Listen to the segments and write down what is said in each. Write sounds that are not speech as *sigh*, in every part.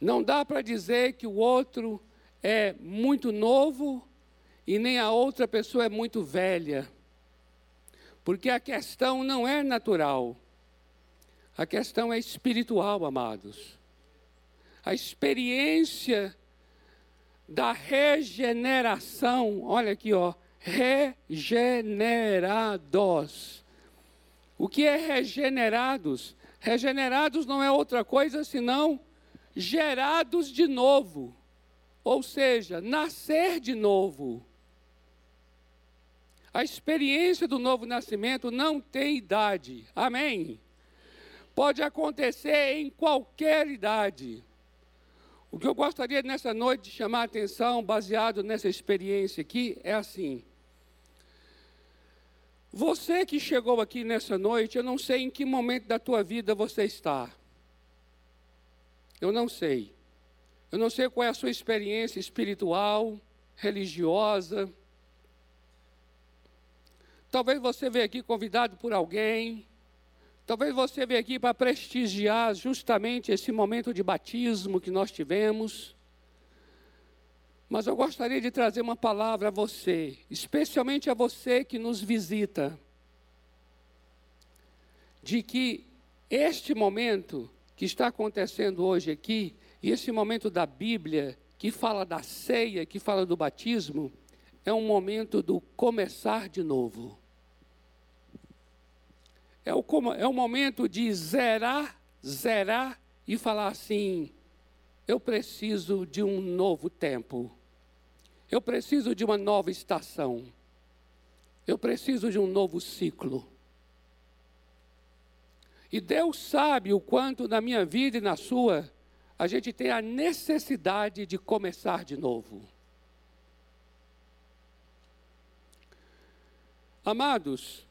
Não dá para dizer que o outro é muito novo e nem a outra pessoa é muito velha. Porque a questão não é natural. A questão é espiritual, amados. A experiência da regeneração, olha aqui, ó, regenerados. O que é regenerados? Regenerados não é outra coisa senão gerados de novo. Ou seja, nascer de novo. A experiência do novo nascimento não tem idade. Amém? Pode acontecer em qualquer idade. O que eu gostaria nessa noite de chamar a atenção, baseado nessa experiência aqui, é assim. Você que chegou aqui nessa noite, eu não sei em que momento da tua vida você está. Eu não sei. Eu não sei qual é a sua experiência espiritual, religiosa. Talvez você veja aqui convidado por alguém. Talvez você veja aqui para prestigiar justamente esse momento de batismo que nós tivemos. Mas eu gostaria de trazer uma palavra a você, especialmente a você que nos visita, de que este momento que está acontecendo hoje aqui e esse momento da Bíblia, que fala da ceia, que fala do batismo, é um momento do começar de novo. É o, é o momento de zerar, zerar e falar assim: eu preciso de um novo tempo. Eu preciso de uma nova estação. Eu preciso de um novo ciclo. E Deus sabe o quanto na minha vida e na sua a gente tem a necessidade de começar de novo. Amados,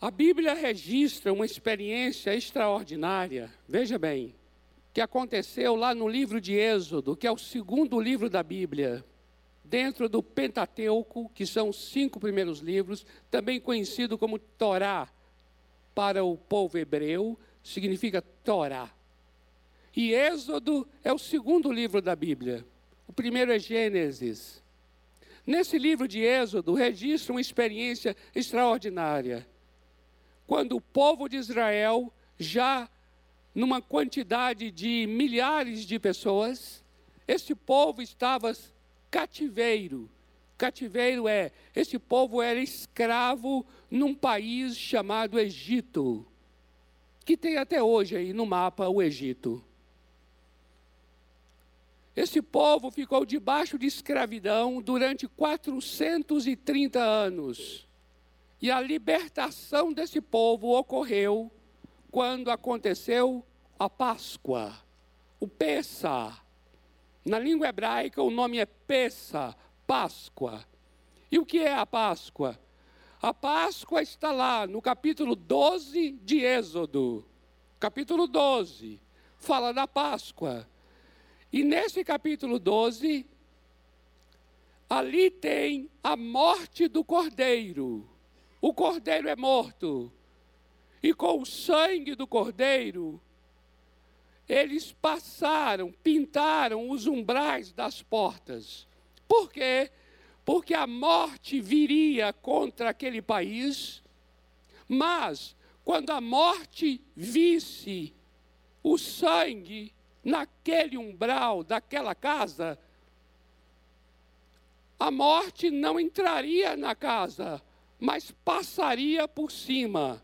a Bíblia registra uma experiência extraordinária, veja bem, que aconteceu lá no livro de Êxodo, que é o segundo livro da Bíblia, dentro do Pentateuco, que são os cinco primeiros livros, também conhecido como Torá para o povo hebreu, significa Torá. E Êxodo é o segundo livro da Bíblia. O primeiro é Gênesis. Nesse livro de Êxodo registra uma experiência extraordinária. Quando o povo de Israel, já numa quantidade de milhares de pessoas, esse povo estava cativeiro. Cativeiro é, esse povo era escravo num país chamado Egito, que tem até hoje aí no mapa o Egito. Esse povo ficou debaixo de escravidão durante 430 anos. E a libertação desse povo ocorreu quando aconteceu a Páscoa, o Pessa. Na língua hebraica, o nome é Pessa, Páscoa. E o que é a Páscoa? A Páscoa está lá no capítulo 12 de Êxodo. Capítulo 12 fala da Páscoa. E nesse capítulo 12, ali tem a morte do cordeiro. O cordeiro é morto. E com o sangue do cordeiro, eles passaram, pintaram os umbrais das portas. Por quê? Porque a morte viria contra aquele país, mas quando a morte visse o sangue naquele umbral daquela casa, a morte não entraria na casa, mas passaria por cima.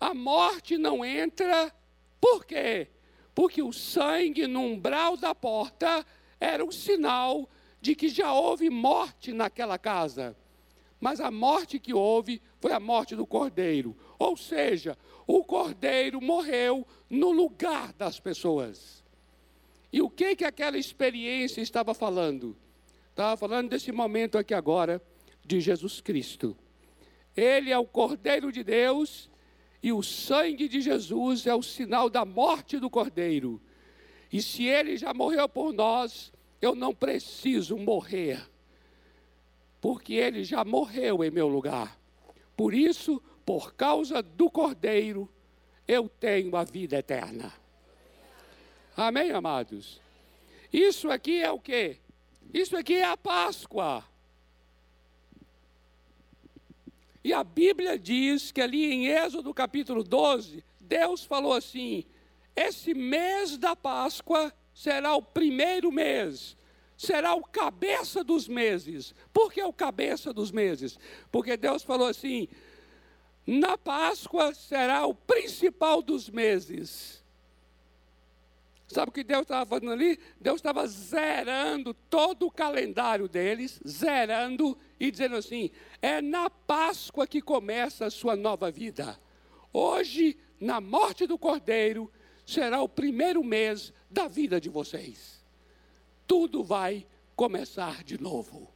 A morte não entra, por quê? Porque o sangue no umbral da porta era um sinal de que já houve morte naquela casa. Mas a morte que houve foi a morte do cordeiro. Ou seja, o cordeiro morreu no lugar das pessoas. E o que que aquela experiência estava falando? Estava falando desse momento aqui agora de Jesus Cristo. Ele é o Cordeiro de Deus e o sangue de Jesus é o sinal da morte do Cordeiro. E se ele já morreu por nós, eu não preciso morrer, porque ele já morreu em meu lugar. Por isso, por causa do Cordeiro, eu tenho a vida eterna. Amém, amados? Isso aqui é o quê? Isso aqui é a Páscoa. E a Bíblia diz que ali em Êxodo capítulo 12, Deus falou assim: esse mês da Páscoa será o primeiro mês, será o cabeça dos meses. Por que o cabeça dos meses? Porque Deus falou assim: na Páscoa será o principal dos meses. Sabe o que Deus estava fazendo ali? Deus estava zerando todo o calendário deles, zerando e dizendo assim: é na Páscoa que começa a sua nova vida. Hoje, na morte do Cordeiro, será o primeiro mês da vida de vocês. Tudo vai começar de novo.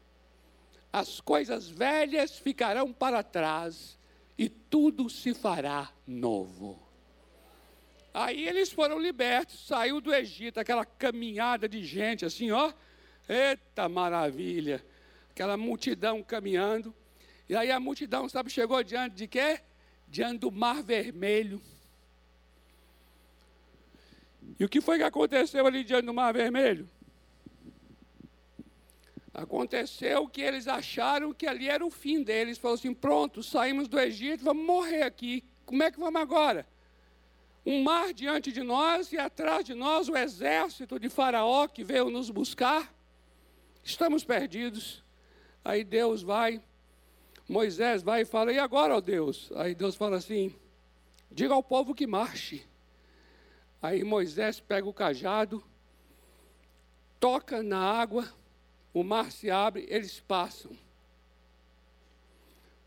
As coisas velhas ficarão para trás e tudo se fará novo. Aí eles foram libertos, saiu do Egito, aquela caminhada de gente assim, ó. Eita maravilha! Aquela multidão caminhando. E aí a multidão, sabe, chegou diante de quê? Diante do Mar Vermelho. E o que foi que aconteceu ali diante do Mar Vermelho? Aconteceu que eles acharam que ali era o fim deles. Falaram assim: pronto, saímos do Egito, vamos morrer aqui. Como é que vamos agora? Um mar diante de nós e atrás de nós o exército de Faraó que veio nos buscar. Estamos perdidos. Aí Deus vai, Moisés vai e fala: e agora, ó Deus? Aí Deus fala assim: diga ao povo que marche. Aí Moisés pega o cajado, toca na água, o mar se abre, eles passam.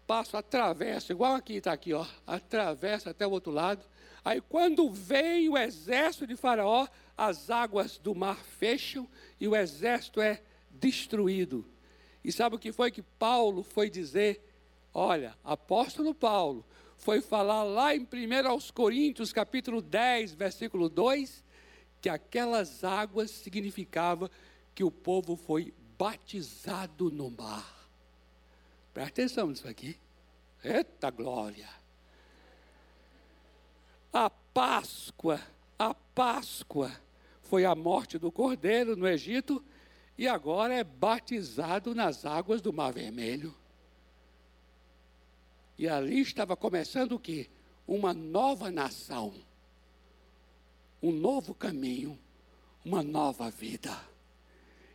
Passam, atravessam, igual aqui está aqui, ó, atravessa até o outro lado. Aí quando vem o exército de Faraó, as águas do mar fecham e o exército é destruído. E sabe o que foi que Paulo foi dizer? Olha, apóstolo Paulo, foi falar lá em 1 aos Coríntios, capítulo 10, versículo 2, que aquelas águas significava que o povo foi batizado no mar. Presta atenção nisso aqui. Eita glória! A Páscoa, a Páscoa foi a morte do cordeiro no Egito e agora é batizado nas águas do Mar Vermelho. E ali estava começando o quê? Uma nova nação, um novo caminho, uma nova vida.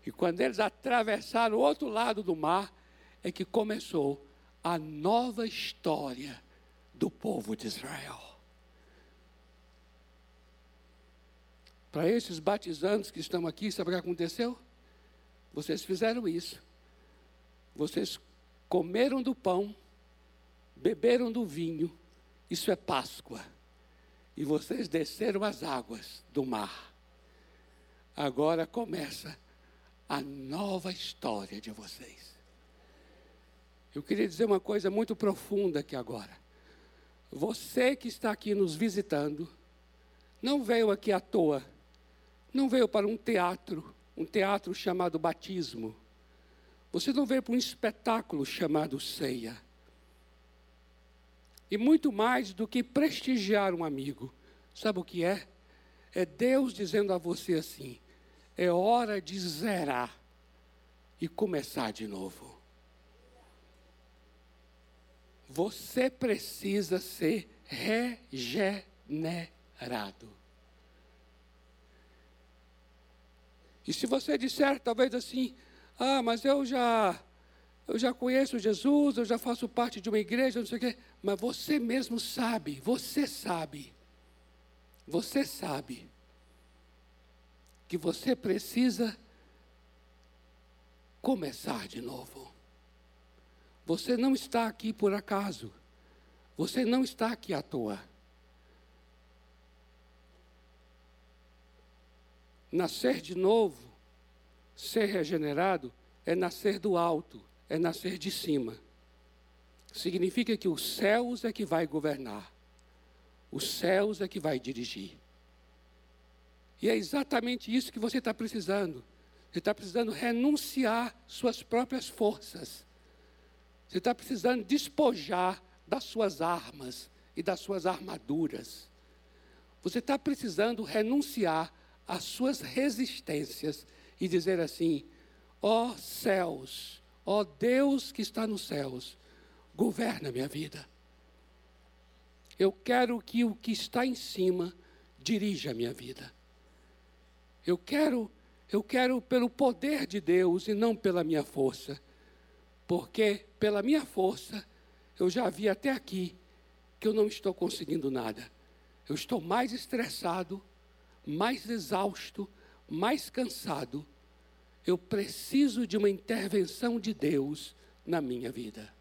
E quando eles atravessaram o outro lado do mar, é que começou a nova história do povo de Israel. Para esses batizantes que estão aqui, sabe o que aconteceu? Vocês fizeram isso. Vocês comeram do pão beberam do vinho, isso é Páscoa. E vocês desceram as águas do mar. Agora começa a nova história de vocês. Eu queria dizer uma coisa muito profunda aqui agora. Você que está aqui nos visitando, não veio aqui à toa, não veio para um teatro, um teatro chamado batismo. Você não veio para um espetáculo chamado ceia. E muito mais do que prestigiar um amigo. Sabe o que é? É Deus dizendo a você assim: é hora de zerar e começar de novo. Você precisa ser regenerado. E se você disser talvez assim, ah, mas eu já eu já conheço Jesus, eu já faço parte de uma igreja, não sei o quê. Mas você mesmo sabe, você sabe, você sabe que você precisa começar de novo. Você não está aqui por acaso. Você não está aqui à toa. Nascer de novo, ser regenerado, é nascer do alto é nascer de cima. Significa que os céus é que vai governar. Os céus é que vai dirigir. E é exatamente isso que você está precisando. Você está precisando renunciar suas próprias forças. Você está precisando despojar das suas armas e das suas armaduras. Você está precisando renunciar as suas resistências e dizer assim: ó céus, ó Deus que está nos céus, governa minha vida. Eu quero que o que está em cima dirija a minha vida. Eu quero, eu quero pelo poder de Deus e não pela minha força. Porque pela minha força eu já vi até aqui que eu não estou conseguindo nada. Eu estou mais estressado, mais exausto, mais cansado. Eu preciso de uma intervenção de Deus na minha vida.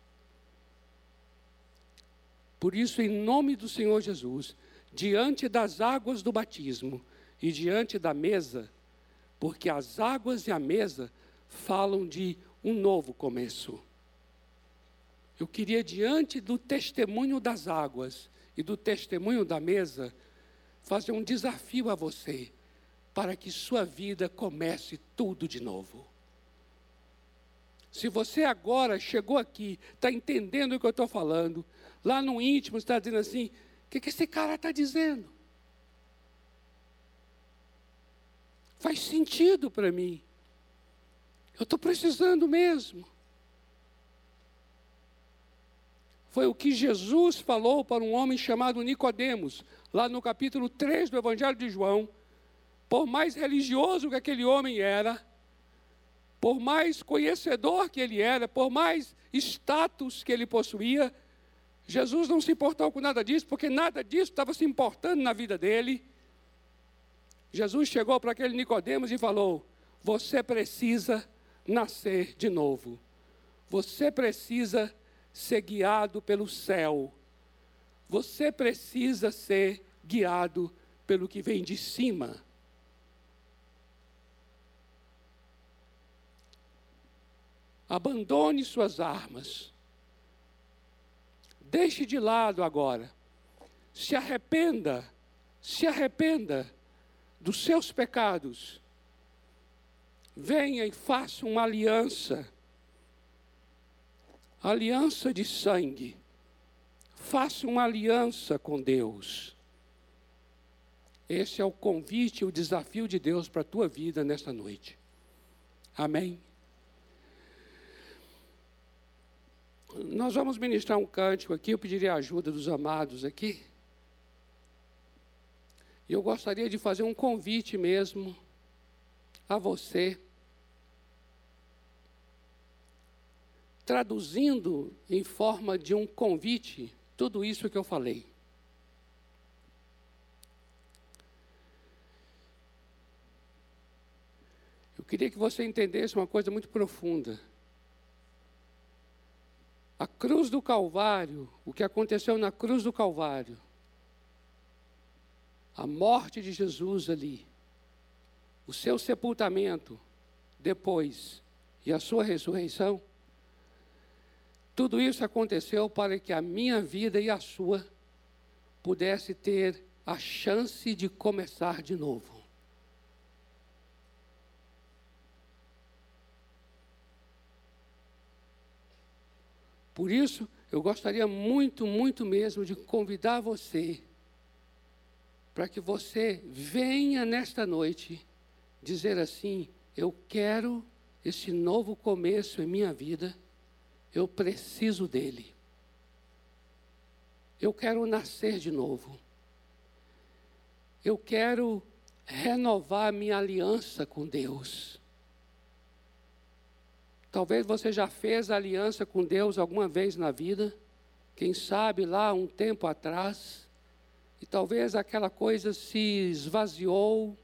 Por isso, em nome do Senhor Jesus, diante das águas do batismo e diante da mesa, porque as águas e a mesa falam de um novo começo. Eu queria, diante do testemunho das águas e do testemunho da mesa, fazer um desafio a você, para que sua vida comece tudo de novo. Se você agora chegou aqui, está entendendo o que eu estou falando, lá no íntimo está dizendo assim: o que, que esse cara está dizendo? Faz sentido para mim. Eu estou precisando mesmo. Foi o que Jesus falou para um homem chamado Nicodemos, lá no capítulo 3 do Evangelho de João. Por mais religioso que aquele homem era, por mais conhecedor que ele era, por mais status que ele possuía, Jesus não se importou com nada disso, porque nada disso estava se importando na vida dele. Jesus chegou para aquele Nicodemos e falou: Você precisa nascer de novo. Você precisa ser guiado pelo céu. Você precisa ser guiado pelo que vem de cima. Abandone suas armas. Deixe de lado agora. Se arrependa, se arrependa dos seus pecados. Venha e faça uma aliança. Aliança de sangue. Faça uma aliança com Deus. Esse é o convite, o desafio de Deus para a tua vida nesta noite. Amém. Nós vamos ministrar um cântico aqui, eu pediria a ajuda dos amados aqui. E eu gostaria de fazer um convite mesmo a você, traduzindo em forma de um convite tudo isso que eu falei. Eu queria que você entendesse uma coisa muito profunda. A cruz do Calvário, o que aconteceu na cruz do Calvário, a morte de Jesus ali, o seu sepultamento depois e a sua ressurreição, tudo isso aconteceu para que a minha vida e a sua pudesse ter a chance de começar de novo. Por isso, eu gostaria muito, muito mesmo de convidar você para que você venha nesta noite dizer assim: eu quero esse novo começo em minha vida, eu preciso dele. Eu quero nascer de novo. Eu quero renovar minha aliança com Deus. Talvez você já fez aliança com Deus alguma vez na vida, quem sabe lá um tempo atrás, e talvez aquela coisa se esvaziou,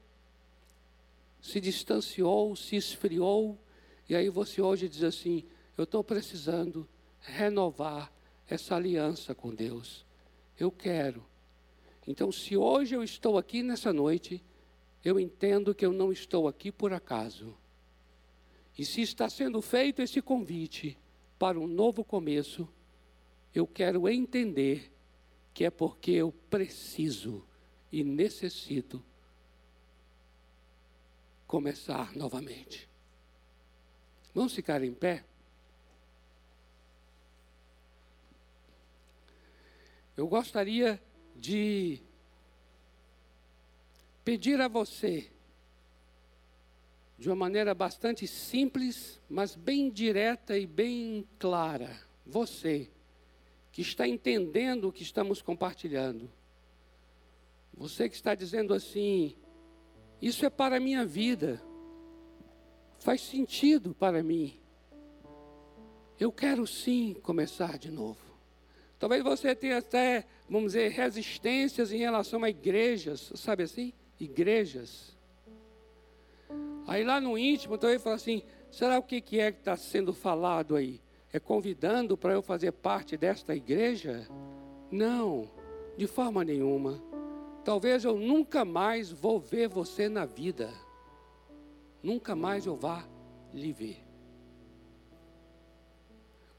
se distanciou, se esfriou, e aí você hoje diz assim: eu estou precisando renovar essa aliança com Deus. Eu quero. Então, se hoje eu estou aqui nessa noite, eu entendo que eu não estou aqui por acaso. E se está sendo feito esse convite para um novo começo, eu quero entender que é porque eu preciso e necessito começar novamente. Vamos ficar em pé? Eu gostaria de pedir a você de uma maneira bastante simples, mas bem direta e bem clara. Você, que está entendendo o que estamos compartilhando. Você que está dizendo assim: Isso é para a minha vida, faz sentido para mim. Eu quero sim começar de novo. Talvez você tenha até, vamos dizer, resistências em relação a igrejas, sabe assim? Igrejas. Aí lá no íntimo, talvez fala assim: será o que é que está sendo falado aí? É convidando para eu fazer parte desta igreja? Não, de forma nenhuma. Talvez eu nunca mais vou ver você na vida. Nunca mais eu vá lhe ver.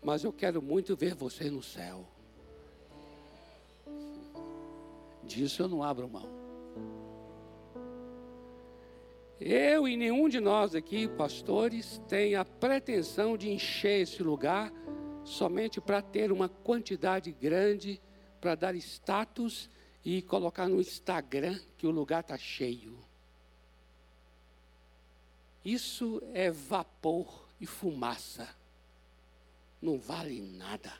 Mas eu quero muito ver você no céu. Disso eu não abro mão. Eu e nenhum de nós aqui, pastores, tem a pretensão de encher esse lugar somente para ter uma quantidade grande, para dar status e colocar no Instagram que o lugar está cheio. Isso é vapor e fumaça. Não vale nada.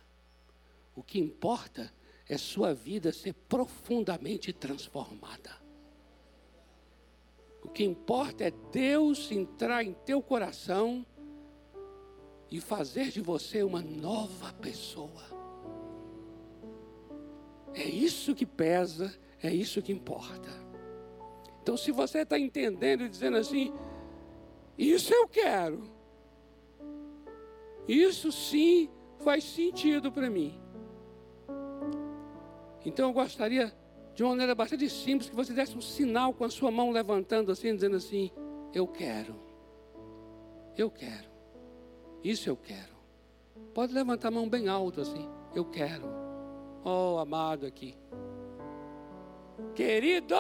O que importa é sua vida ser profundamente transformada. O que importa é Deus entrar em teu coração e fazer de você uma nova pessoa. É isso que pesa, é isso que importa. Então, se você está entendendo e dizendo assim, isso eu quero, isso sim faz sentido para mim. Então, eu gostaria de uma maneira bastante simples, que você desse um sinal com a sua mão levantando assim, dizendo assim: Eu quero. Eu quero. Isso eu quero. Pode levantar a mão bem alto assim. Eu quero. Oh, amado aqui. Querido!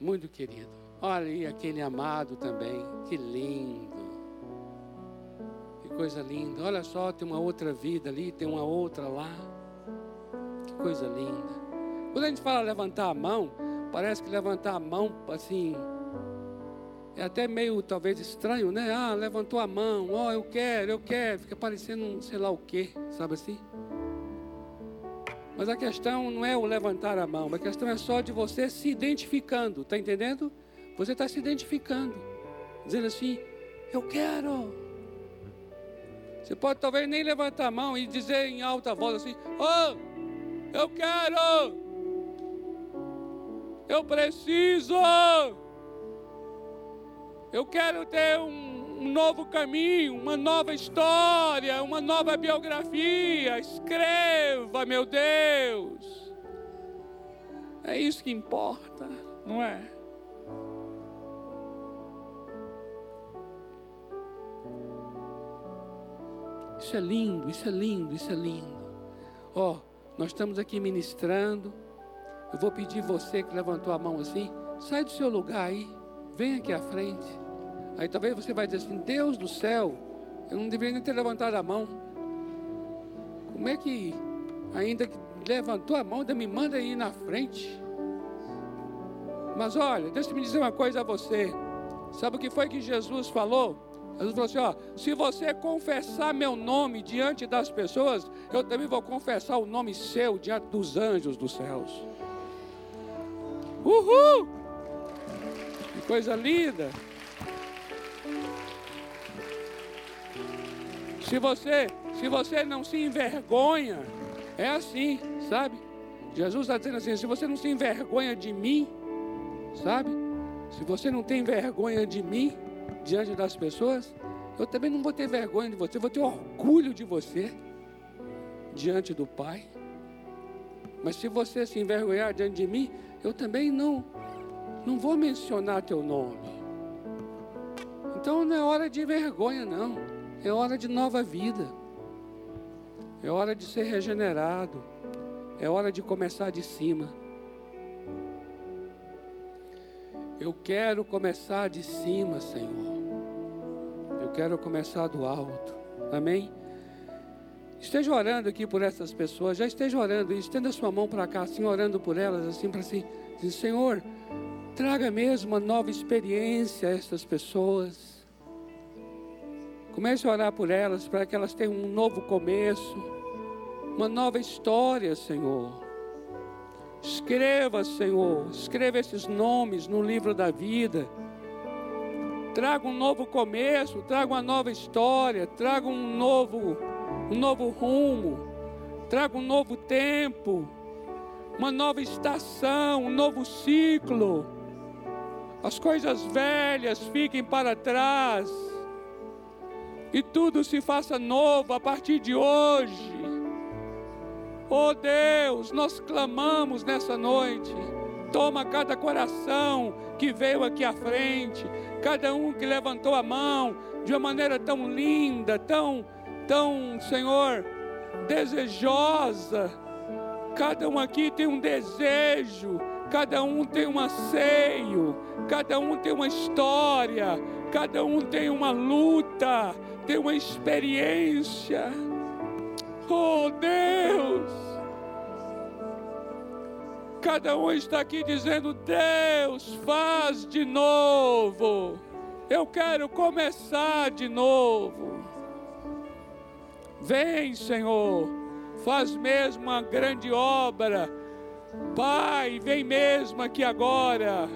Muito querido. Olha aí aquele amado também. Que lindo coisa linda. Olha só, tem uma outra vida ali, tem uma outra lá. Que coisa linda. Quando a gente fala levantar a mão, parece que levantar a mão, assim, é até meio talvez estranho, né? Ah, levantou a mão, ó, oh, eu quero, eu quero. Fica parecendo um sei lá o quê, sabe assim? Mas a questão não é o levantar a mão, a questão é só de você se identificando, tá entendendo? Você está se identificando, dizendo assim: Eu quero. Você pode talvez nem levantar a mão e dizer em alta voz assim: Oh, eu quero, eu preciso, eu quero ter um, um novo caminho, uma nova história, uma nova biografia. Escreva, meu Deus. É isso que importa, não é? Isso é lindo, isso é lindo, isso é lindo. Ó, oh, nós estamos aqui ministrando. Eu vou pedir você que levantou a mão assim, sai do seu lugar aí, vem aqui à frente. Aí talvez você vai dizer assim: Deus do céu, eu não deveria nem ter levantado a mão. Como é que ainda que levantou a mão, ainda me manda aí na frente? Mas olha, deixa eu me dizer uma coisa a você. Sabe o que foi que Jesus falou? Jesus falou assim: ó, se você confessar meu nome diante das pessoas, eu também vou confessar o nome seu diante dos anjos dos céus. Uhul! Que coisa linda! Se você, se você não se envergonha, é assim, sabe? Jesus está dizendo assim: se você não se envergonha de mim, sabe? Se você não tem vergonha de mim, diante das pessoas, eu também não vou ter vergonha de você, vou ter orgulho de você diante do Pai. Mas se você se envergonhar diante de mim, eu também não, não vou mencionar teu nome. Então não é hora de vergonha, não. É hora de nova vida. É hora de ser regenerado. É hora de começar de cima. Eu quero começar de cima, Senhor. Eu quero começar do alto. Amém? Esteja orando aqui por essas pessoas, já esteja orando, estenda sua mão para cá, assim, orando por elas, assim, para assim, dizer, Senhor, traga mesmo uma nova experiência a essas pessoas. Comece a orar por elas, para que elas tenham um novo começo, uma nova história, Senhor. Escreva, Senhor, escreva esses nomes no livro da vida. Traga um novo começo, traga uma nova história, traga um novo, um novo rumo, traga um novo tempo, uma nova estação, um novo ciclo. As coisas velhas fiquem para trás e tudo se faça novo a partir de hoje. Oh Deus, nós clamamos nessa noite. Toma cada coração que veio aqui à frente, cada um que levantou a mão de uma maneira tão linda, tão, tão, Senhor, desejosa. Cada um aqui tem um desejo, cada um tem um anseio, cada um tem uma história, cada um tem uma luta, tem uma experiência. Oh Deus! Cada um está aqui dizendo: Deus, faz de novo. Eu quero começar de novo. Vem, Senhor, faz mesmo uma grande obra. Pai, vem mesmo aqui agora.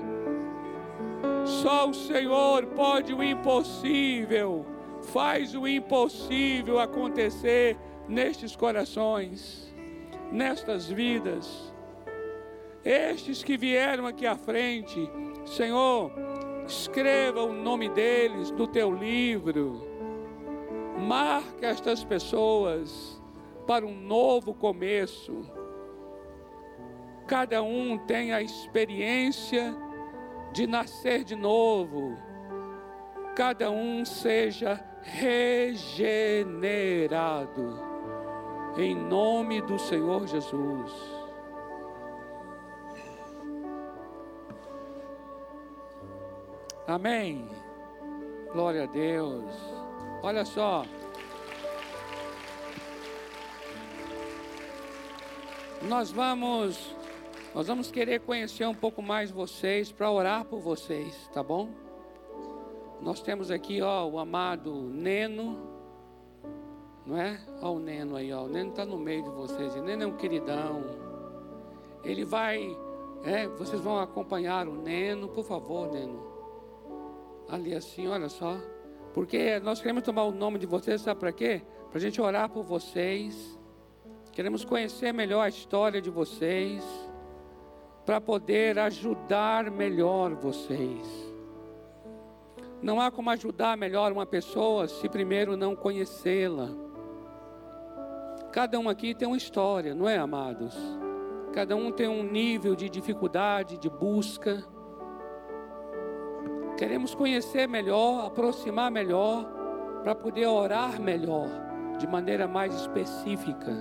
Só o Senhor pode o impossível. Faz o impossível acontecer nestes corações, nestas vidas. Estes que vieram aqui à frente, Senhor, escreva o nome deles no teu livro. Marca estas pessoas para um novo começo. Cada um tem a experiência de nascer de novo. Cada um seja regenerado. Em nome do Senhor Jesus. Amém. Glória a Deus. Olha só. Nós vamos nós vamos querer conhecer um pouco mais vocês para orar por vocês, tá bom? Nós temos aqui, ó, o amado Neno, não é? Ó o Neno aí, ó. O Neno está no meio de vocês. O Neno é um queridão. Ele vai, é, vocês vão acompanhar o Neno, por favor, Neno. Ali assim, olha só. Porque nós queremos tomar o nome de vocês, sabe para quê? Para a gente orar por vocês. Queremos conhecer melhor a história de vocês. Para poder ajudar melhor vocês. Não há como ajudar melhor uma pessoa se primeiro não conhecê-la. Cada um aqui tem uma história, não é, amados? Cada um tem um nível de dificuldade, de busca. Queremos conhecer melhor, aproximar melhor, para poder orar melhor, de maneira mais específica,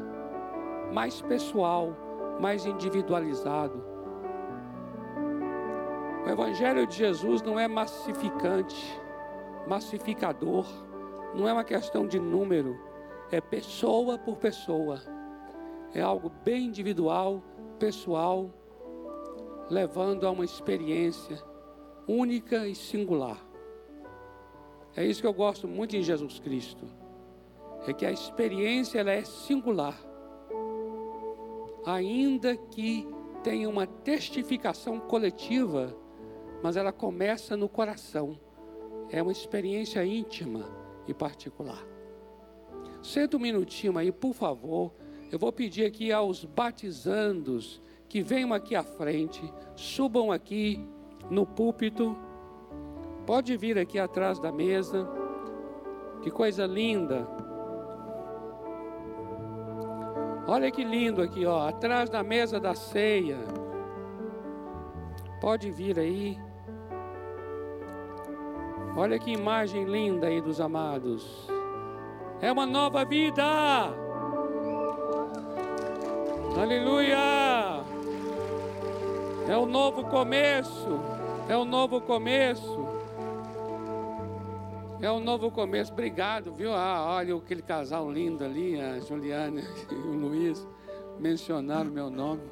mais pessoal, mais individualizado. O Evangelho de Jesus não é massificante, massificador, não é uma questão de número, é pessoa por pessoa. É algo bem individual, pessoal, levando a uma experiência única e singular. É isso que eu gosto muito em Jesus Cristo. É que a experiência ela é singular. Ainda que tenha uma testificação coletiva mas ela começa no coração. É uma experiência íntima e particular. Senta um minutinho aí, por favor. Eu vou pedir aqui aos batizandos que venham aqui à frente, subam aqui no púlpito. Pode vir aqui atrás da mesa. Que coisa linda. Olha que lindo aqui, ó, atrás da mesa da ceia. Pode vir aí. Olha que imagem linda aí dos amados. É uma nova vida. Aleluia. É um novo começo. É um novo começo. É um novo começo. Obrigado, viu? Ah, olha aquele casal lindo ali, a Juliana *laughs* e o Luiz, mencionaram meu nome.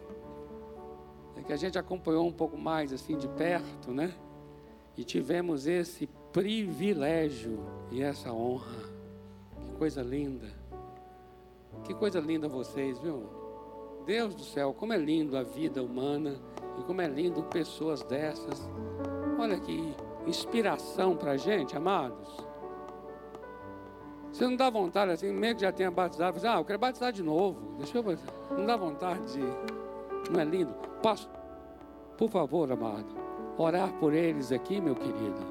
É que a gente acompanhou um pouco mais assim de perto, né? E tivemos esse privilégio e essa honra. Coisa linda. Que coisa linda vocês, viu? Deus do céu, como é lindo a vida humana e como é lindo pessoas dessas. Olha que inspiração para gente, amados. Você não dá vontade assim, mesmo que já tenha batizado, ah, eu quero batizar de novo. Deixa eu batizar. Não dá vontade de. Não é lindo? Posso, por favor, amado, orar por eles aqui, meu querido.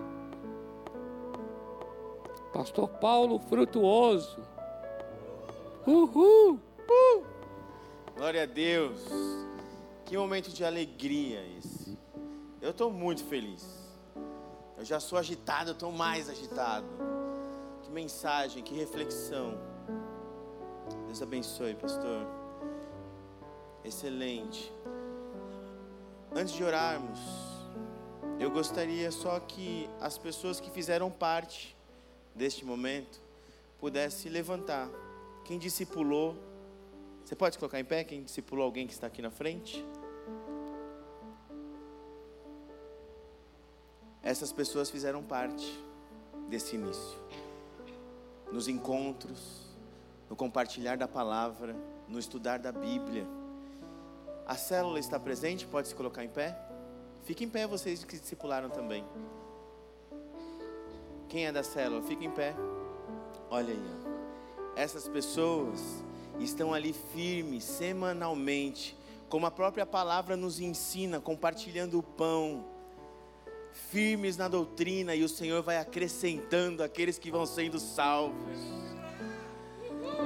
Pastor Paulo Frutuoso. Uhul! Uh! Glória a Deus. Que momento de alegria esse. Eu estou muito feliz. Eu já sou agitado, eu estou mais agitado. Que mensagem, que reflexão. Deus abençoe, pastor. Excelente. Antes de orarmos, eu gostaria só que as pessoas que fizeram parte deste momento pudessem levantar. Quem discipulou, você pode colocar em pé? Quem discipulou alguém que está aqui na frente? essas pessoas fizeram parte desse início. Nos encontros, no compartilhar da palavra, no estudar da Bíblia. A célula está presente? Pode se colocar em pé? Fique em pé vocês que discipularam também. Quem é da célula? Fique em pé. Olha aí. Ó. Essas pessoas estão ali firmes, semanalmente, como a própria palavra nos ensina, compartilhando o pão, firmes na doutrina e o Senhor vai acrescentando aqueles que vão sendo salvos.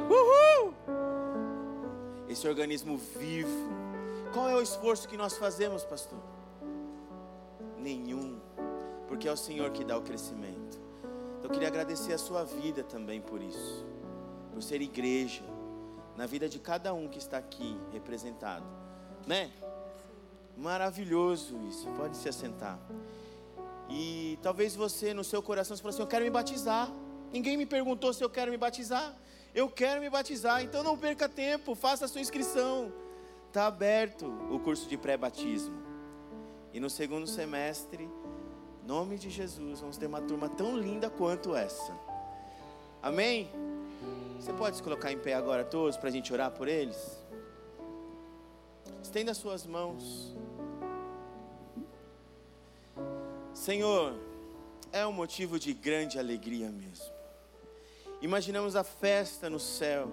Uhul! Esse organismo vivo. Qual é o esforço que nós fazemos, pastor? Nenhum, porque é o Senhor que dá o crescimento. Então eu queria agradecer a sua vida também por isso, por ser igreja na vida de cada um que está aqui representado, né? Maravilhoso isso. Pode se assentar. E talvez você no seu coração falou assim: Eu quero me batizar. Ninguém me perguntou se eu quero me batizar. Eu quero me batizar, então não perca tempo, faça a sua inscrição. Está aberto o curso de pré-batismo. E no segundo semestre, nome de Jesus, vamos ter uma turma tão linda quanto essa. Amém? Você pode se colocar em pé agora todos para a gente orar por eles? Estenda as suas mãos. Senhor, é um motivo de grande alegria mesmo. Imaginamos a festa no céu,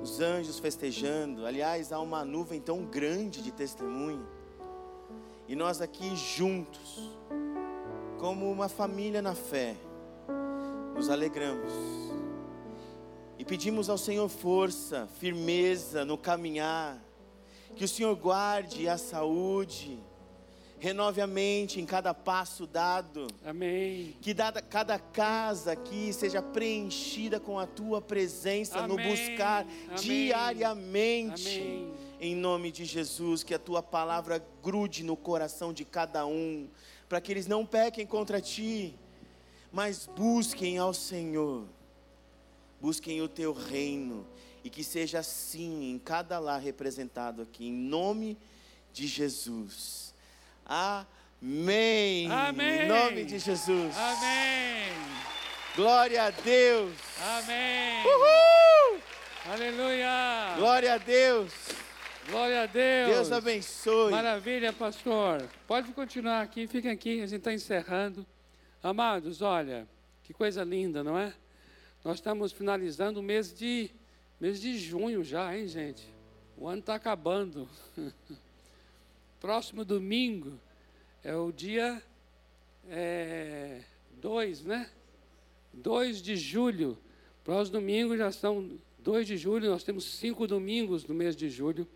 os anjos festejando. Aliás, há uma nuvem tão grande de testemunho, e nós aqui juntos, como uma família na fé, nos alegramos e pedimos ao Senhor força, firmeza no caminhar, que o Senhor guarde a saúde, renove a mente em cada passo dado. Amém. Que dada, cada casa aqui seja preenchida com a tua presença Amém. no buscar Amém. diariamente. Amém. Em nome de Jesus, que a tua palavra grude no coração de cada um, para que eles não pequem contra ti, mas busquem ao Senhor. Busquem o teu reino e que seja assim em cada lar representado aqui, em nome de Jesus. Amém. Amém. Em nome de Jesus. Amém. Glória a Deus. Amém. Uhul. Aleluia. Glória a Deus. Glória a Deus. Deus abençoe. Maravilha, pastor. Pode continuar aqui, fica aqui, a gente está encerrando. Amados, olha, que coisa linda, não é? Nós estamos finalizando o mês de, mês de junho já, hein, gente? O ano está acabando. *laughs* Próximo domingo é o dia 2, é, né? 2 de julho. Próximo domingo já são 2 de julho, nós temos cinco domingos no mês de julho.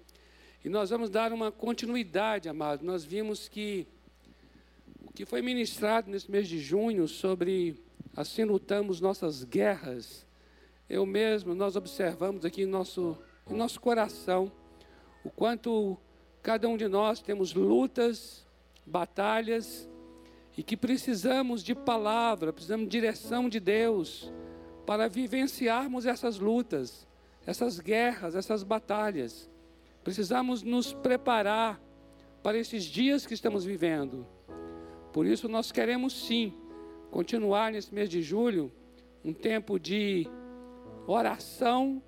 E nós vamos dar uma continuidade, amados. Nós vimos que o que foi ministrado nesse mês de junho sobre assim lutamos nossas guerras, eu mesmo, nós observamos aqui em nosso, em nosso coração o quanto Cada um de nós temos lutas, batalhas, e que precisamos de palavra, precisamos de direção de Deus para vivenciarmos essas lutas, essas guerras, essas batalhas. Precisamos nos preparar para esses dias que estamos vivendo. Por isso, nós queremos sim continuar nesse mês de julho um tempo de oração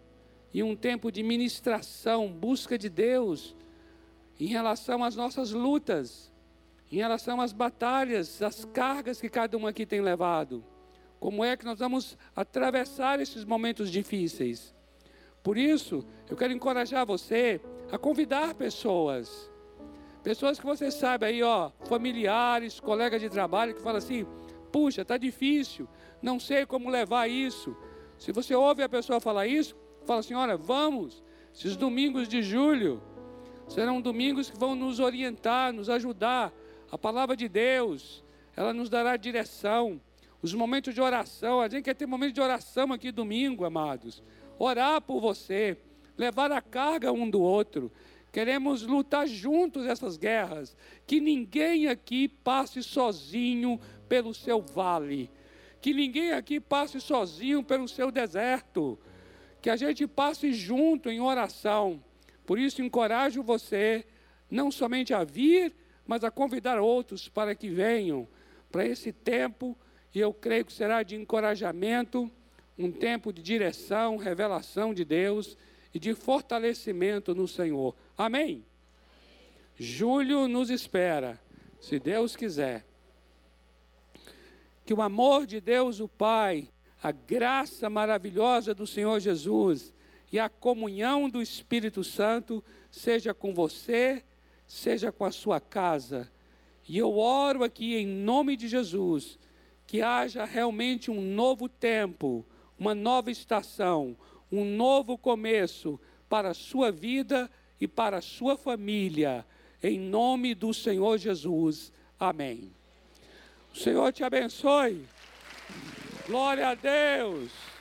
e um tempo de ministração, busca de Deus em relação às nossas lutas, em relação às batalhas, às cargas que cada um aqui tem levado. Como é que nós vamos atravessar esses momentos difíceis? Por isso, eu quero encorajar você a convidar pessoas. Pessoas que você sabe aí, ó, familiares, colegas de trabalho que falam assim: "Puxa, tá difícil, não sei como levar isso". Se você ouve a pessoa falar isso, fala assim: "Olha, vamos, esses domingos de julho serão domingos que vão nos orientar, nos ajudar. A palavra de Deus, ela nos dará direção. Os momentos de oração, a gente quer ter momentos de oração aqui domingo, amados. Orar por você, levar a carga um do outro. Queremos lutar juntos essas guerras. Que ninguém aqui passe sozinho pelo seu vale. Que ninguém aqui passe sozinho pelo seu deserto. Que a gente passe junto em oração. Por isso, encorajo você não somente a vir, mas a convidar outros para que venham para esse tempo. E eu creio que será de encorajamento, um tempo de direção, revelação de Deus e de fortalecimento no Senhor. Amém? Julho nos espera, se Deus quiser. Que o amor de Deus, o Pai, a graça maravilhosa do Senhor Jesus e a comunhão do Espírito Santo seja com você, seja com a sua casa. E eu oro aqui em nome de Jesus que haja realmente um novo tempo, uma nova estação, um novo começo para a sua vida e para a sua família, em nome do Senhor Jesus. Amém. O Senhor te abençoe. Glória a Deus.